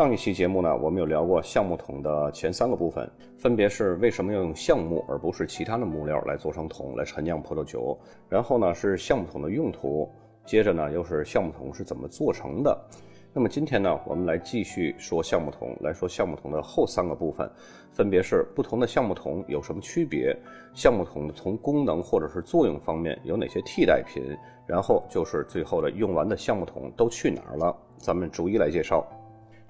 上一期节目呢，我们有聊过橡木桶的前三个部分，分别是为什么要用橡木而不是其他的木料来做成桶来陈酿葡萄酒，然后呢是橡木桶的用途，接着呢又是橡木桶是怎么做成的。那么今天呢，我们来继续说橡木桶，来说橡木桶的后三个部分，分别是不同的橡木桶有什么区别，橡木桶从功能或者是作用方面有哪些替代品，然后就是最后的用完的橡木桶都去哪儿了，咱们逐一来介绍。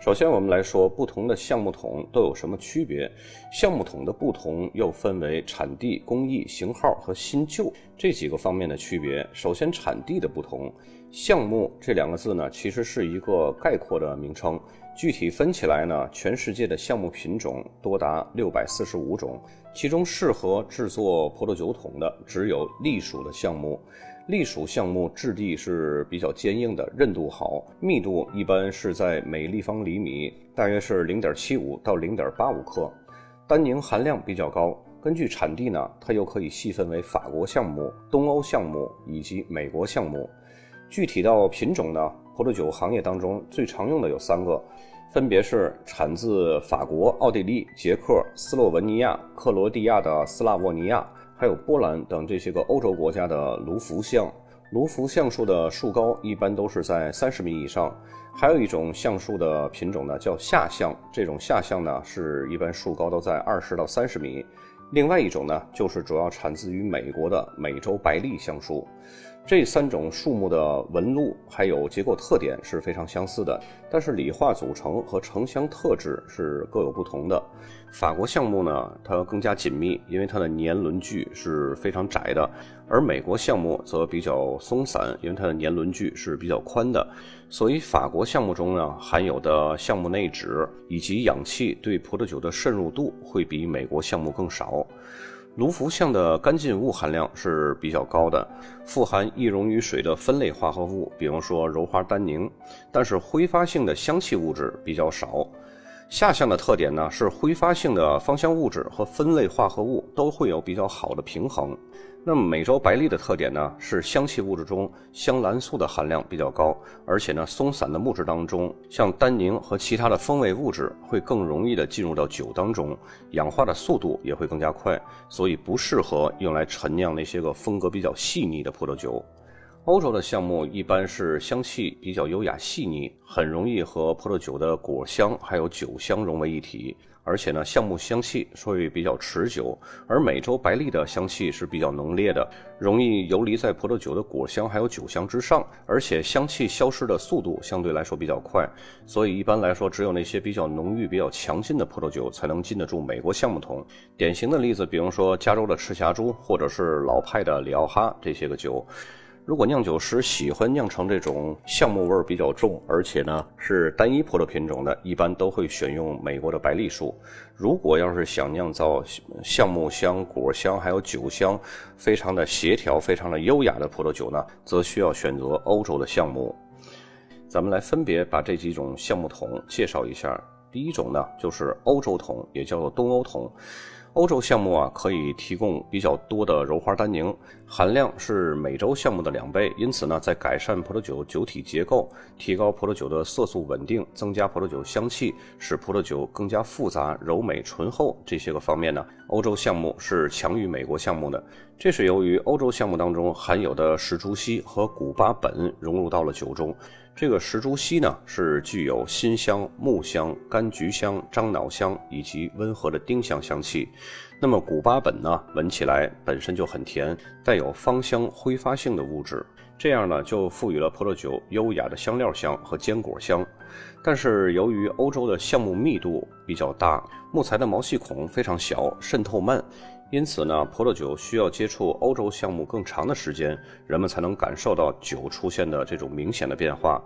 首先，我们来说不同的橡木桶都有什么区别。橡木桶的不同又分为产地、工艺、型号和新旧这几个方面的区别。首先，产地的不同，橡木这两个字呢，其实是一个概括的名称。具体分起来呢，全世界的橡木品种多达六百四十五种，其中适合制作葡萄酒桶的只有隶属的橡木。隶属橡木质地是比较坚硬的，韧度好，密度一般是在每立方厘米大约是零点七五到零点八五克，单宁含量比较高。根据产地呢，它又可以细分为法国橡木、东欧橡木以及美国橡木。具体到品种呢，葡萄酒行业当中最常用的有三个，分别是产自法国、奥地利、捷克、斯洛文尼亚、克罗地亚的斯拉沃尼亚。还有波兰等这些个欧洲国家的卢浮橡，卢浮橡树的树高一般都是在三十米以上。还有一种橡树的品种呢，叫下橡，这种下橡呢是一般树高都在二十到三十米。另外一种呢，就是主要产自于美国的美洲白栎橡树。这三种树木的纹路还有结构特点是非常相似的，但是理化组成和成像特质是各有不同的。法国橡木呢，它更加紧密，因为它的年轮距是非常窄的；而美国橡木则比较松散，因为它的年轮距是比较宽的。所以，法国橡木中呢含有的橡木内酯以及氧气对葡萄酒的渗入度会比美国橡木更少。卢浮像的干净物含量是比较高的，富含易溶于水的酚类化合物，比方说鞣花单宁，但是挥发性的香气物质比较少。下橡的特点呢是挥发性的芳香物质和分类化合物都会有比较好的平衡。那么美洲白栎的特点呢是香气物质中香兰素的含量比较高，而且呢松散的木质当中，像单宁和其他的风味物质会更容易的进入到酒当中，氧化的速度也会更加快，所以不适合用来陈酿那些个风格比较细腻的葡萄酒。欧洲的橡木一般是香气比较优雅细腻，很容易和葡萄酒的果香还有酒香融为一体，而且呢，橡木香气会比较持久。而美洲白栎的香气是比较浓烈的，容易游离在葡萄酒的果香还有酒香之上，而且香气消失的速度相对来说比较快。所以一般来说，只有那些比较浓郁、比较强劲的葡萄酒才能禁得住美国橡木桶。典型的例子，比如说加州的赤霞珠，或者是老派的里奥哈这些个酒。如果酿酒师喜欢酿成这种橡木味比较重，而且呢是单一葡萄品种的，一般都会选用美国的白栎树。如果要是想酿造橡木香、果香还有酒香，非常的协调、非常的优雅的葡萄酒呢，则需要选择欧洲的橡木。咱们来分别把这几种橡木桶介绍一下。第一种呢，就是欧洲桶，也叫做东欧桶。欧洲项目啊，可以提供比较多的鞣花单宁，含量是美洲项目的两倍。因此呢，在改善葡萄酒酒体结构、提高葡萄酒的色素稳定、增加葡萄酒香气、使葡萄酒更加复杂、柔美、醇厚这些个方面呢，欧洲项目是强于美国项目的。这是由于欧洲项目当中含有的石竹烯和古巴苯融入到了酒中。这个石竹烯呢，是具有辛香、木香、柑橘香、樟脑香以及温和的丁香香气。那么古巴本呢，闻起来本身就很甜，带有芳香挥发性的物质，这样呢就赋予了葡萄酒优雅的香料香和坚果香。但是由于欧洲的橡木密度比较大，木材的毛细孔非常小，渗透慢。因此呢，葡萄酒需要接触欧洲橡木更长的时间，人们才能感受到酒出现的这种明显的变化。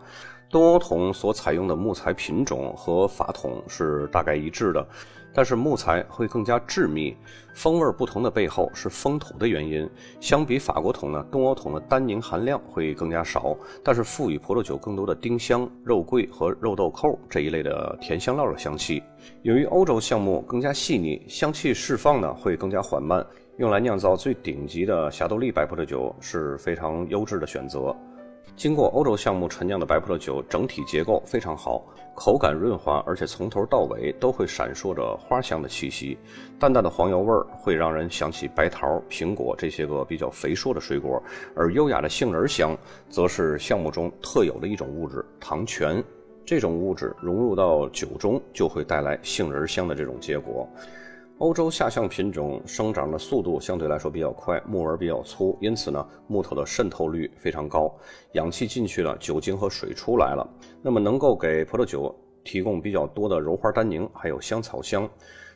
东欧桶所采用的木材品种和法桶是大概一致的。但是木材会更加致密，风味不同的背后是风土的原因。相比法国桶呢，东欧桶的单宁含量会更加少，但是赋予葡萄酒更多的丁香、肉桂和肉豆蔻这一类的甜香料的香气。由于欧洲橡木更加细腻，香气释放呢会更加缓慢，用来酿造最顶级的霞多丽白葡萄酒是非常优质的选择。经过欧洲橡木陈酿的白葡萄酒，整体结构非常好，口感润滑，而且从头到尾都会闪烁着花香的气息。淡淡的黄油味儿会让人想起白桃、苹果这些个比较肥硕的水果，而优雅的杏仁香则是橡木中特有的一种物质——糖醛。这种物质融入到酒中，就会带来杏仁香的这种结果。欧洲下橡品种生长的速度相对来说比较快，木纹比较粗，因此呢，木头的渗透率非常高，氧气进去了，酒精和水出来了，那么能够给葡萄酒提供比较多的柔花单宁，还有香草香。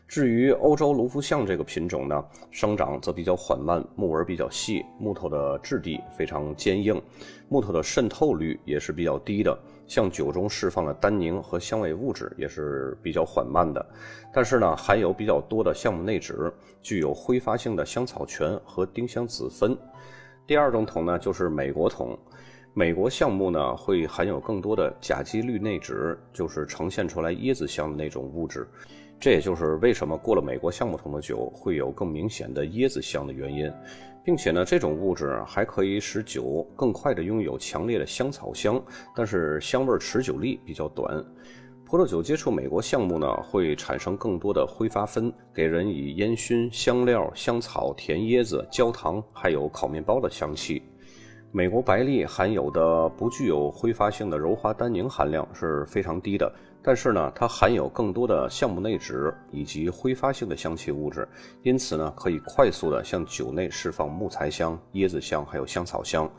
至于欧洲卢浮橡这个品种呢，生长则比较缓慢，木纹比较细，木头的质地非常坚硬，木头的渗透率也是比较低的，向酒中释放的单宁和香味物质也是比较缓慢的。但是呢，含有比较多的橡木内酯，具有挥发性的香草醛和丁香子酚。第二种桶呢，就是美国桶，美国橡木呢会含有更多的甲基氯内酯，就是呈现出来椰子香的那种物质。这也就是为什么过了美国橡木桶的酒会有更明显的椰子香的原因，并且呢，这种物质还可以使酒更快的拥有强烈的香草香，但是香味持久力比较短。葡萄酒接触美国橡木呢，会产生更多的挥发酚，给人以烟熏、香料、香草、甜椰子、焦糖，还有烤面包的香气。美国白栗含有的不具有挥发性的柔滑单宁含量是非常低的。但是呢，它含有更多的橡木内酯以及挥发性的香气物质，因此呢，可以快速的向酒内释放木材香、椰子香还有香草香。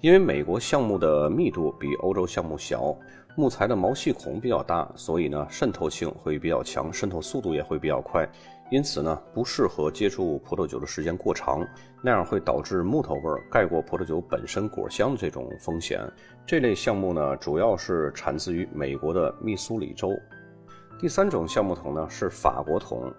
因为美国橡木的密度比欧洲橡木小，木材的毛细孔比较大，所以呢，渗透性会比较强，渗透速度也会比较快。因此呢，不适合接触葡萄酒的时间过长，那样会导致木头味儿盖过葡萄酒本身果香的这种风险。这类橡木呢，主要是产自于美国的密苏里州。第三种橡木桶呢是法国桶，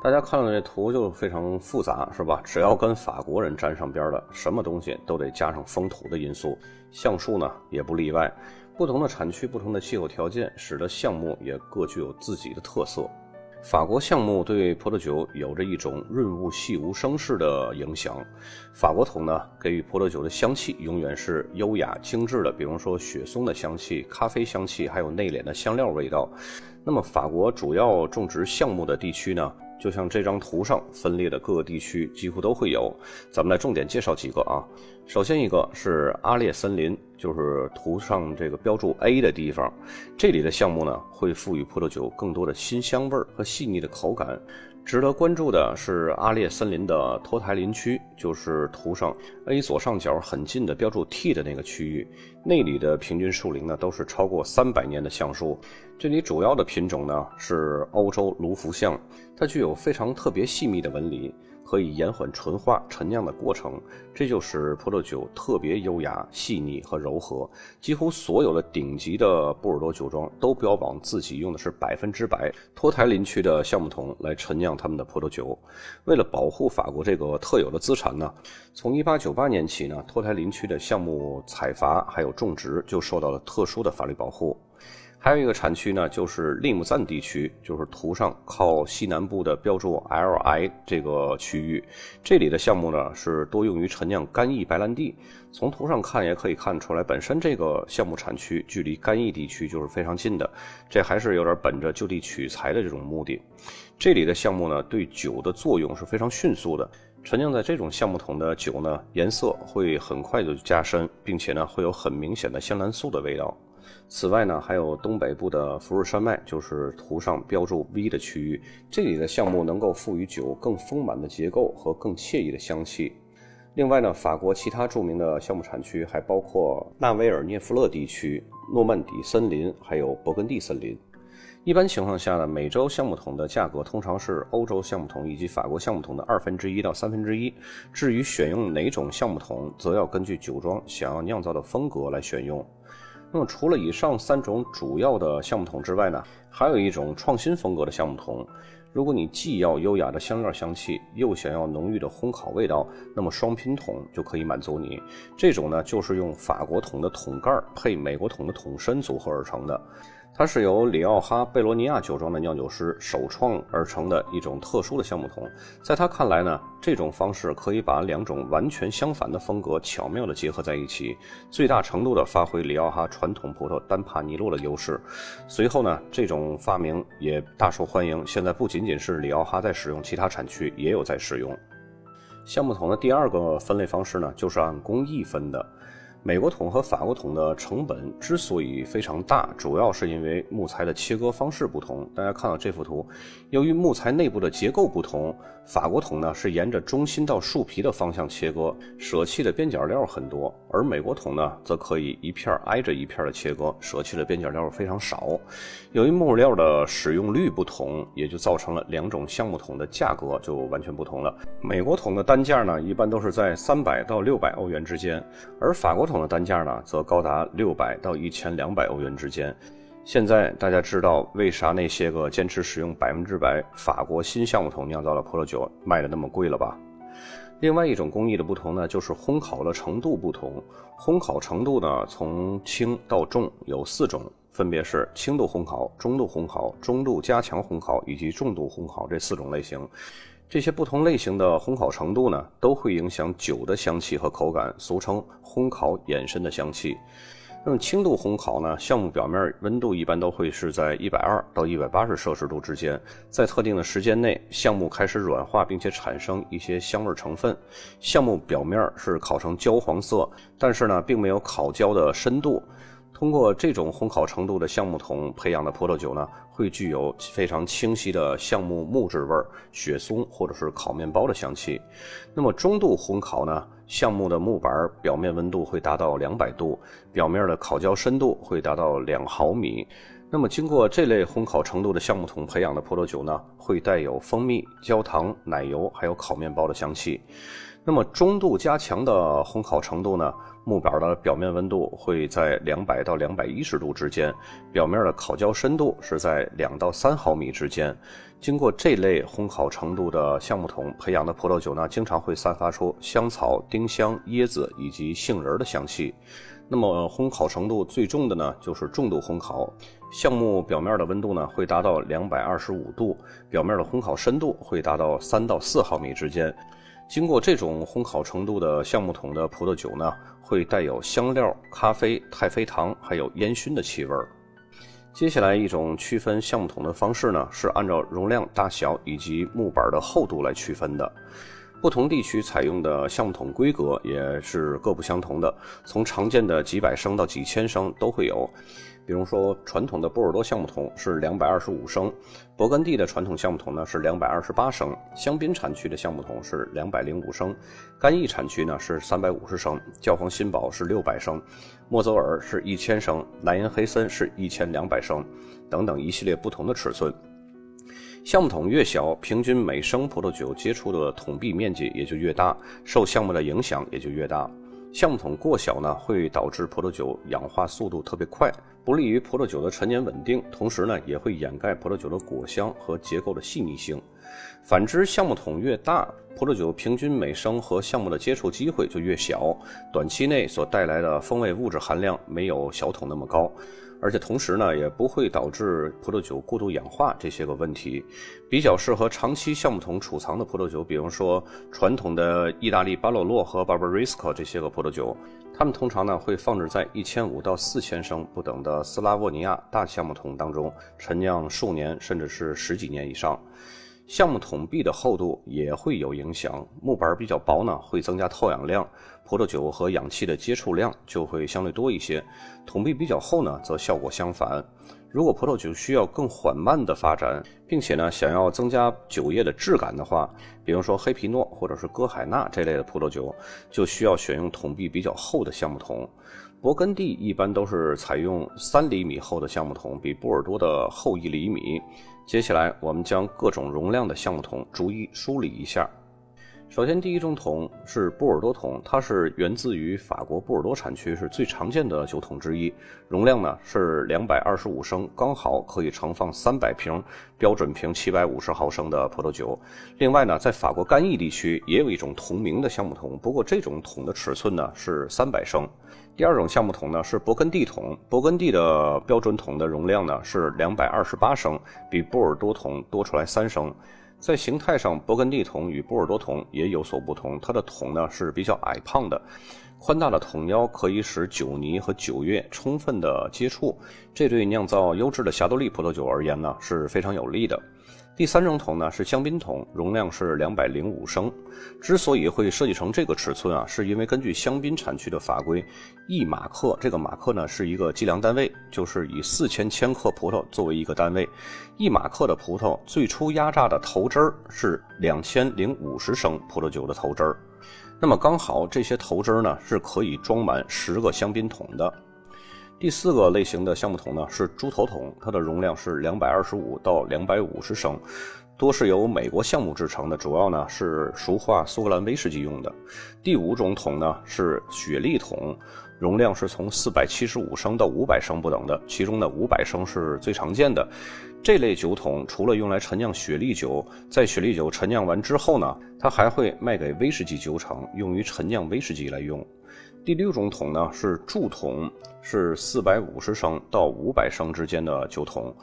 大家看到这图就非常复杂，是吧？只要跟法国人沾上边的，什么东西都得加上风土的因素，橡树呢也不例外。不同的产区、不同的气候条件，使得橡木也各具有自己的特色。法国橡木对葡萄酒有着一种润物细无声式的影响。法国桶呢，给予葡萄酒的香气永远是优雅精致的，比如说雪松的香气、咖啡香气，还有内敛的香料味道。那么，法国主要种植橡木的地区呢？就像这张图上分裂的各个地区几乎都会有，咱们来重点介绍几个啊。首先一个是阿列森林，就是图上这个标注 A 的地方，这里的项目呢会赋予葡萄酒更多的新香味儿和细腻的口感。值得关注的是阿列森林的托台林区，就是图上 A 左上角很近的标注 T 的那个区域，那里的平均树龄呢都是超过三百年的橡树。这里主要的品种呢是欧洲卢浮橡，它具有非常特别细密的纹理。可以延缓纯化陈酿的过程，这就使葡萄酒特别优雅、细腻和柔和。几乎所有的顶级的波尔多酒庄都标榜自己用的是百分之百托台林区的橡木桶来陈酿他们的葡萄酒。为了保护法国这个特有的资产呢，从1898年起呢，托台林区的橡木采伐还有种植就受到了特殊的法律保护。还有一个产区呢，就是利姆赞地区，就是图上靠西南部的标注 Li 这个区域。这里的项目呢是多用于陈酿干邑白兰地。从图上看也可以看出来，本身这个项目产区距离干邑地区就是非常近的。这还是有点本着就地取材的这种目的。这里的项目呢对酒的作用是非常迅速的。陈酿在这种橡木桶的酒呢，颜色会很快就加深，并且呢会有很明显的香兰素的味道。此外呢，还有东北部的福日山脉，就是图上标注 V 的区域，这里的橡木能够赋予酒更丰满的结构和更惬意的香气。另外呢，法国其他著名的橡木产区还包括纳维尔涅夫勒地区、诺曼底森林，还有勃艮第森林。一般情况下呢，美洲橡木桶的价格通常是欧洲橡木桶以及法国橡木桶的二分之一到三分之一。至于选用哪种橡木桶，则要根据酒庄想要酿造的风格来选用。那么除了以上三种主要的橡木桶之外呢，还有一种创新风格的橡木桶。如果你既要优雅的香料香气，又想要浓郁的烘烤味道，那么双拼桶就可以满足你。这种呢，就是用法国桶的桶盖配美国桶的桶身组合而成的。它是由里奥哈贝罗尼亚酒庄的酿酒师首创而成的一种特殊的橡木桶。在他看来呢，这种方式可以把两种完全相反的风格巧妙地结合在一起，最大程度地发挥里奥哈传统葡萄单帕尼洛的优势。随后呢，这种发明也大受欢迎。现在不仅仅是里奥哈在使用，其他产区也有在使用。橡木桶的第二个分类方式呢，就是按工艺分的。美国桶和法国桶的成本之所以非常大，主要是因为木材的切割方式不同。大家看到这幅图，由于木材内部的结构不同，法国桶呢是沿着中心到树皮的方向切割，舍弃的边角料很多；而美国桶呢则可以一片挨着一片的切割，舍弃的边角料非常少。由于木料的使用率不同，也就造成了两种橡木桶的价格就完全不同了。美国桶的单价呢一般都是在三百到六百欧元之间，而法国。桶的单价呢，则高达六百到一千两百欧元之间。现在大家知道为啥那些个坚持使用百分之百法国新橡木桶酿造的葡萄酒卖的那么贵了吧？另外一种工艺的不同呢，就是烘烤的程度不同。烘烤程度呢，从轻到重有四种，分别是轻度烘烤、中度烘烤、中度加强烘烤以及重度烘烤这四种类型。这些不同类型的烘烤程度呢，都会影响酒的香气和口感，俗称烘烤衍生的香气。那么轻度烘烤呢，橡木表面温度一般都会是在一百二到一百八十摄氏度之间，在特定的时间内，橡木开始软化，并且产生一些香味成分，橡木表面是烤成焦黄色，但是呢，并没有烤焦的深度。通过这种烘烤程度的橡木桶培养的葡萄酒呢，会具有非常清晰的橡木木质味儿、雪松或者是烤面包的香气。那么中度烘烤呢，橡木的木板表面温度会达到两百度，表面的烤焦深度会达到两毫米。那么经过这类烘烤程度的橡木桶培养的葡萄酒呢，会带有蜂蜜、焦糖、奶油还有烤面包的香气。那么中度加强的烘烤程度呢？木板的表面温度会在两百到两百一十度之间，表面的烤焦深度是在两到三毫米之间。经过这类烘烤程度的橡木桶培养的葡萄酒呢，经常会散发出香草、丁香、椰子以及杏仁的香气。那么烘烤程度最重的呢，就是重度烘烤，橡木表面的温度呢会达到两百二十五度，表面的烘烤深度会达到三到四毫米之间。经过这种烘烤程度的橡木桶的葡萄酒呢，会带有香料、咖啡、太妃糖，还有烟熏的气味。接下来一种区分橡木桶的方式呢，是按照容量大小以及木板的厚度来区分的。不同地区采用的橡木桶规格也是各不相同的，从常见的几百升到几千升都会有。比如说，传统的波尔多橡木桶是两百二十五升，勃艮第的传统橡木桶呢是两百二十八升，香槟产区的橡木桶是两百零五升，干邑产区呢是三百五十升，教皇新堡是六百升，莫泽尔是一千升，莱茵黑森是一千两百升，等等一系列不同的尺寸。橡木桶越小，平均每升葡萄酒接触的桶壁面积也就越大，受橡木的影响也就越大。橡木桶过小呢，会导致葡萄酒氧化速度特别快，不利于葡萄酒的陈年稳定，同时呢，也会掩盖葡萄酒的果香和结构的细腻性。反之，橡木桶越大，葡萄酒平均每升和橡木的接触机会就越小，短期内所带来的风味物质含量没有小桶那么高。而且同时呢，也不会导致葡萄酒过度氧化这些个问题，比较适合长期橡木桶储藏的葡萄酒，比如说传统的意大利巴洛洛和 Barbaresco 这些个葡萄酒，它们通常呢会放置在一千五到四千升不等的斯拉沃尼亚大橡木桶当中陈酿数年，甚至是十几年以上。橡木桶壁的厚度也会有影响，木板比较薄呢，会增加透氧量，葡萄酒和氧气的接触量就会相对多一些；桶壁比较厚呢，则效果相反。如果葡萄酒需要更缓慢的发展，并且呢想要增加酒液的质感的话，比如说黑皮诺或者是歌海纳这类的葡萄酒，就需要选用桶壁比较厚的橡木桶。勃艮第一般都是采用三厘米厚的橡木桶，比波尔多的厚一厘米。接下来，我们将各种容量的橡木桶逐一梳理一下。首先，第一种桶是波尔多桶，它是源自于法国波尔多产区，是最常见的酒桶之一。容量呢是两百二十五升，刚好可以盛放三百瓶标准瓶七百五十毫升的葡萄酒。另外呢，在法国干邑地区也有一种同名的橡木桶，不过这种桶的尺寸呢是三百升。第二种橡木桶呢是勃艮第桶，勃艮第的标准桶的容量呢是两百二十八升，比波尔多桶多出来三升。在形态上，勃艮第桶与波尔多桶也有所不同。它的桶呢是比较矮胖的，宽大的桶腰可以使酒泥和酒液充分的接触，这对酿造优质的霞多丽葡萄酒而言呢是非常有利的。第三种桶呢是香槟桶，容量是两百零五升。之所以会设计成这个尺寸啊，是因为根据香槟产区的法规，一马克这个马克呢是一个计量单位，就是以四千千克葡萄作为一个单位，一马克的葡萄最初压榨的头汁儿是两千零五十升葡萄酒的头汁儿，那么刚好这些头汁儿呢是可以装满十个香槟桶的。第四个类型的橡木桶呢是猪头桶，它的容量是两百二十五到两百五十升，多是由美国橡木制成的，主要呢是熟化苏格兰威士忌用的。第五种桶呢是雪莉桶，容量是从四百七十五升到五百升不等的，其中呢五百升是最常见的。这类酒桶除了用来陈酿雪莉酒，在雪莉酒陈酿完之后呢，它还会卖给威士忌酒厂，用于陈酿威士忌来用。第六种桶呢是铸桶，是四百五十升到五百升之间的酒桶，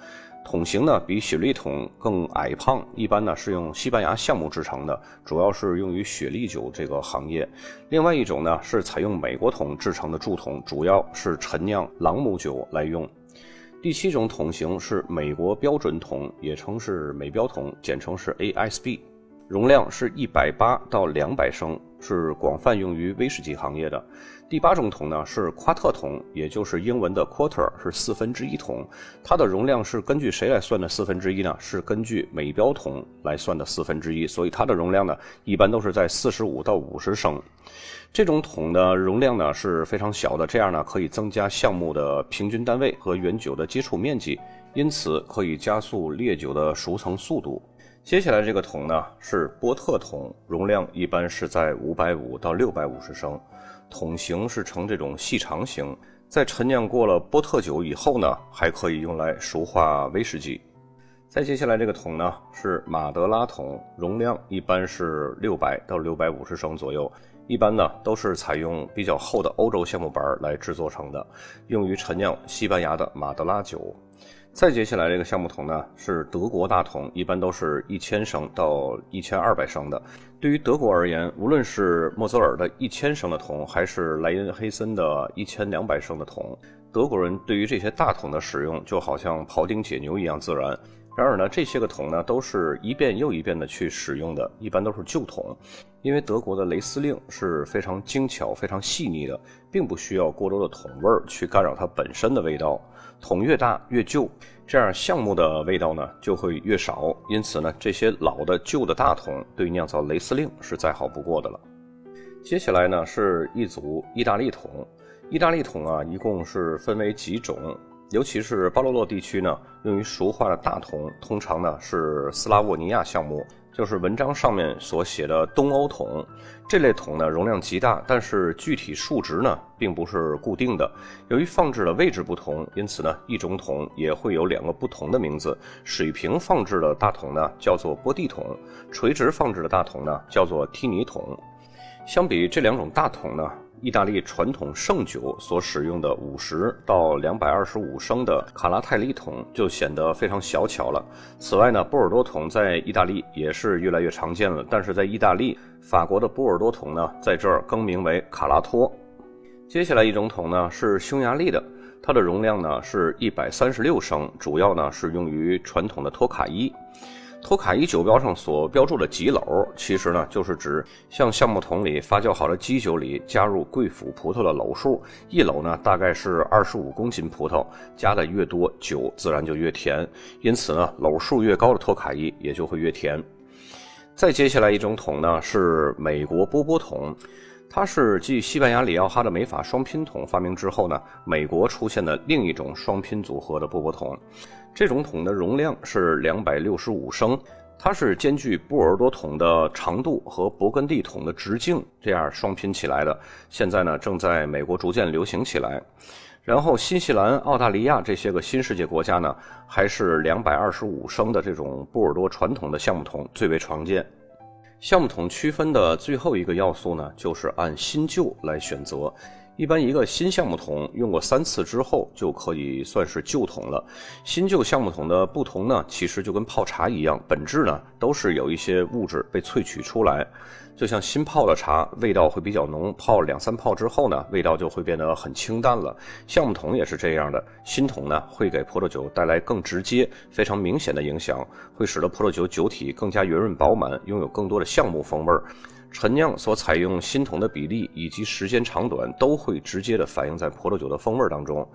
桶型呢比雪莉桶更矮胖，一般呢是用西班牙橡木制成的，主要是用于雪莉酒这个行业。另外一种呢是采用美国桶制成的铸桶，主要是陈酿朗姆酒来用。第七种桶型是美国标准桶，也称是美标桶，简称是 ASB。容量是一百八到两百升，是广泛用于威士忌行业的。第八种桶呢是夸特桶，也就是英文的 quarter，是四分之一桶。它的容量是根据谁来算的四分之一呢？是根据美标桶来算的四分之一。所以它的容量呢一般都是在四十五到五十升。这种桶的容量呢是非常小的，这样呢可以增加项目的平均单位和原酒的接触面积，因此可以加速烈酒的熟成速度。接下来这个桶呢是波特桶，容量一般是在五百五到六百五十升，桶型是呈这种细长型。在陈酿过了波特酒以后呢，还可以用来熟化威士忌。再接下来这个桶呢是马德拉桶，容量一般是六百到六百五十升左右，一般呢都是采用比较厚的欧洲橡木板来制作成的，用于陈酿西班牙的马德拉酒。再接下来这个橡木桶呢，是德国大桶，一般都是一千升到一千二百升的。对于德国而言，无论是莫泽尔的一千升的桶，还是莱茵黑森的一千两百升的桶，德国人对于这些大桶的使用就好像庖丁解牛一样自然。然而呢，这些个桶呢，都是一遍又一遍的去使用的，一般都是旧桶，因为德国的雷司令是非常精巧、非常细腻的，并不需要过多的桶味儿去干扰它本身的味道。桶越大越旧，这样橡木的味道呢就会越少。因此呢，这些老的旧的大桶对酿造雷司令是再好不过的了。接下来呢是一组意大利桶，意大利桶啊，一共是分为几种。尤其是巴罗洛地区呢，用于熟化的大桶，通常呢是斯拉沃尼亚橡木，就是文章上面所写的东欧桶。这类桶呢容量极大，但是具体数值呢并不是固定的。由于放置的位置不同，因此呢一种桶也会有两个不同的名字。水平放置的大桶呢叫做波地桶，垂直放置的大桶呢叫做梯尼桶。相比这两种大桶呢。意大利传统盛酒所使用的五十到两百二十五升的卡拉泰利桶就显得非常小巧了。此外呢，波尔多桶在意大利也是越来越常见了。但是在意大利，法国的波尔多桶呢，在这儿更名为卡拉托。接下来一种桶呢是匈牙利的，它的容量呢是一百三十六升，主要呢是用于传统的托卡伊。托卡伊酒标上所标注的几篓，其实呢就是指向橡木桶里发酵好的基酒里加入贵腐葡萄的篓数。一篓呢大概是二十五公斤葡萄，加的越多，酒自然就越甜。因此呢，篓数越高的托卡伊也就会越甜。再接下来一种桶呢是美国波波桶，它是继西班牙里奥哈的美法双拼桶发明之后呢，美国出现的另一种双拼组合的波波桶。这种桶的容量是两百六十五升，它是兼具波尔多桶的长度和勃艮第桶的直径这样双拼起来的。现在呢，正在美国逐渐流行起来。然后，新西兰、澳大利亚这些个新世界国家呢，还是两百二十五升的这种波尔多传统的橡木桶最为常见。橡木桶区分的最后一个要素呢，就是按新旧来选择。一般一个新橡木桶用过三次之后，就可以算是旧桶了。新旧橡木桶的不同呢，其实就跟泡茶一样，本质呢都是有一些物质被萃取出来。就像新泡的茶，味道会比较浓，泡两三泡之后呢，味道就会变得很清淡了。橡木桶也是这样的，新桶呢会给葡萄酒带来更直接、非常明显的影响，会使得葡萄酒酒体更加圆润饱满，拥有更多的橡木风味儿。陈酿所采用新桶的比例以及时间长短都会直接的反映在葡萄酒的风味当中。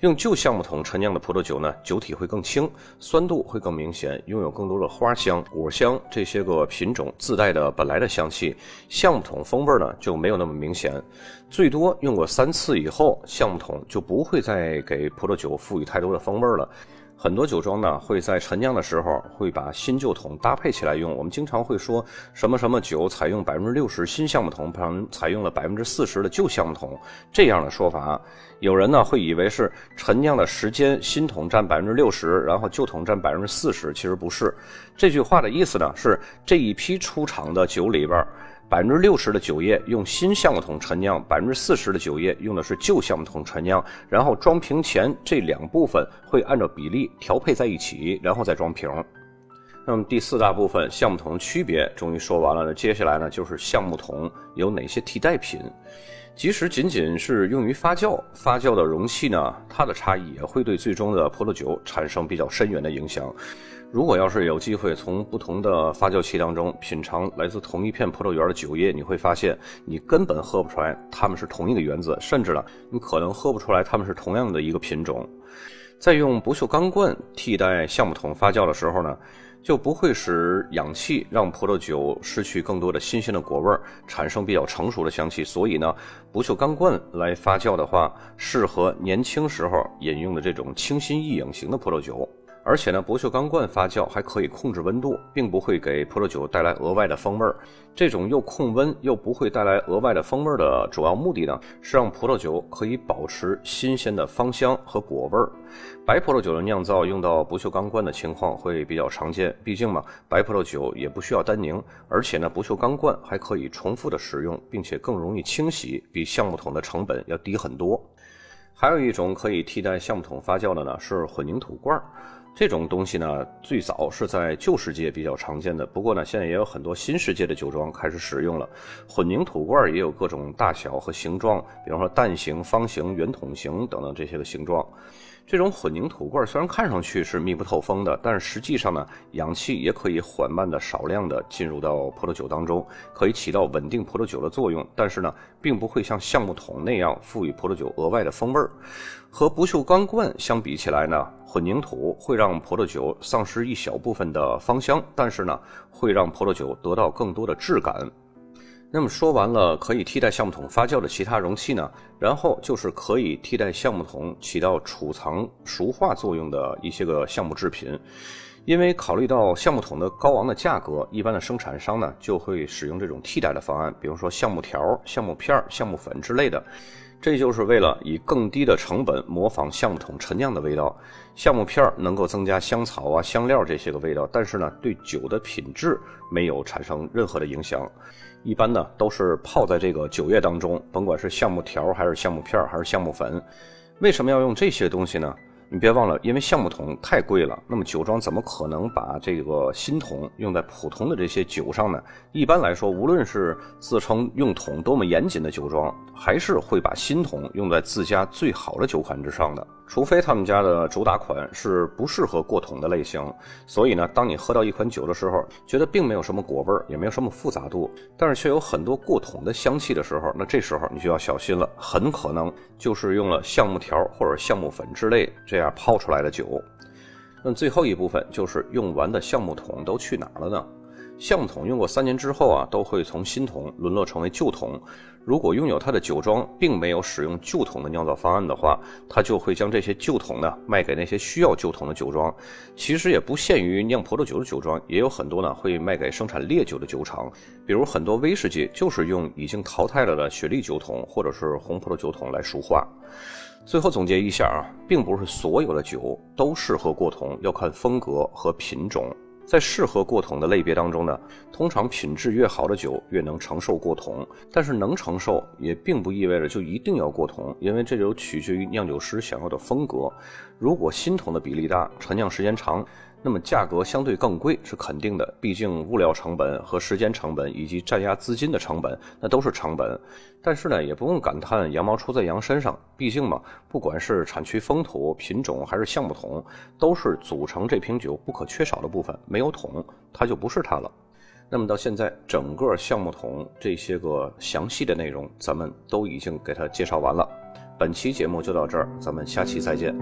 用旧橡木桶陈酿的葡萄酒呢，酒体会更轻，酸度会更明显，拥有更多的花香、果香这些个品种自带的本来的香气。橡木桶风味呢就没有那么明显，最多用过三次以后，橡木桶就不会再给葡萄酒赋予太多的风味了。很多酒庄呢会在陈酿的时候会把新旧桶搭配起来用。我们经常会说什么什么酒采用百分之六十新橡木桶，旁采用了百分之四十的旧橡木桶这样的说法。有人呢会以为是陈酿的时间新桶占百分之六十，然后旧桶占百分之四十，其实不是。这句话的意思呢是这一批出厂的酒里边。百分之六十的酒液用新橡木桶陈酿，百分之四十的酒液用的是旧橡木桶陈酿，然后装瓶前这两部分会按照比例调配在一起，然后再装瓶。那么第四大部分橡木桶的区别终于说完了，那接下来呢就是橡木桶有哪些替代品？即使仅仅是用于发酵，发酵的容器呢，它的差异也会对最终的葡萄酒产生比较深远的影响。如果要是有机会从不同的发酵器当中品尝来自同一片葡萄园的酒液，你会发现你根本喝不出来它们是同一个原子，甚至呢，你可能喝不出来它们是同样的一个品种。在用不锈钢罐替代橡木桶发酵的时候呢，就不会使氧气让葡萄酒失去更多的新鲜的果味，产生比较成熟的香气。所以呢，不锈钢罐来发酵的话，适合年轻时候饮用的这种清新易饮型的葡萄酒。而且呢，不锈钢罐发酵还可以控制温度，并不会给葡萄酒带来额外的风味儿。这种又控温又不会带来额外的风味儿的主要目的呢，是让葡萄酒可以保持新鲜的芳香和果味儿。白葡萄酒的酿造用到不锈钢罐的情况会比较常见，毕竟嘛，白葡萄酒也不需要单宁，而且呢，不锈钢罐还可以重复的使用，并且更容易清洗，比橡木桶的成本要低很多。还有一种可以替代橡木桶发酵的呢，是混凝土罐儿。这种东西呢，最早是在旧世界比较常见的。不过呢，现在也有很多新世界的酒庄开始使用了。混凝土罐儿也有各种大小和形状，比方说蛋形、方形、圆筒形等等这些个形状。这种混凝土罐虽然看上去是密不透风的，但是实际上呢，氧气也可以缓慢的、少量的进入到葡萄酒当中，可以起到稳定葡萄酒的作用。但是呢，并不会像橡木桶那样赋予葡萄酒额外的风味儿。和不锈钢罐相比起来呢，混凝土会让葡萄酒丧失一小部分的芳香，但是呢，会让葡萄酒得到更多的质感。那么说完了可以替代橡木桶发酵的其他容器呢，然后就是可以替代橡木桶起到储藏熟化作用的一些个橡木制品。因为考虑到橡木桶的高昂的价格，一般的生产商呢就会使用这种替代的方案，比如说橡木条、橡木片、橡木粉之类的。这就是为了以更低的成本模仿橡木桶陈酿的味道。橡木片能够增加香草啊、香料这些个味道，但是呢，对酒的品质没有产生任何的影响。一般呢都是泡在这个酒液当中，甭管是橡木条还是橡木片还是橡木粉。为什么要用这些东西呢？你别忘了，因为橡木桶太贵了，那么酒庄怎么可能把这个新桶用在普通的这些酒上呢？一般来说，无论是自称用桶多么严谨的酒庄，还是会把新桶用在自家最好的酒款之上的。除非他们家的主打款是不适合过桶的类型，所以呢，当你喝到一款酒的时候，觉得并没有什么果味儿，也没有什么复杂度，但是却有很多过桶的香气的时候，那这时候你就要小心了，很可能就是用了橡木条或者橡木粉之类这样泡出来的酒。那最后一部分就是用完的橡木桶都去哪了呢？橡木桶用过三年之后啊，都会从新桶沦落成为旧桶。如果拥有它的酒庄并没有使用旧桶的酿造方案的话，它就会将这些旧桶呢卖给那些需要旧桶的酒庄。其实也不限于酿葡萄酒的酒庄，也有很多呢会卖给生产烈酒的酒厂。比如很多威士忌就是用已经淘汰了的雪莉酒桶或者是红葡萄酒桶来熟化。最后总结一下啊，并不是所有的酒都适合过桶，要看风格和品种。在适合过桶的类别当中呢，通常品质越好的酒越能承受过桶，但是能承受也并不意味着就一定要过桶，因为这就取决于酿酒师想要的风格。如果新桶的比例大，陈酿时间长。那么价格相对更贵是肯定的，毕竟物料成本和时间成本以及占压资金的成本，那都是成本。但是呢，也不用感叹羊毛出在羊身上，毕竟嘛，不管是产区风土、品种还是橡木桶，都是组成这瓶酒不可缺少的部分。没有桶，它就不是它了。那么到现在，整个橡木桶这些个详细的内容，咱们都已经给它介绍完了。本期节目就到这儿，咱们下期再见。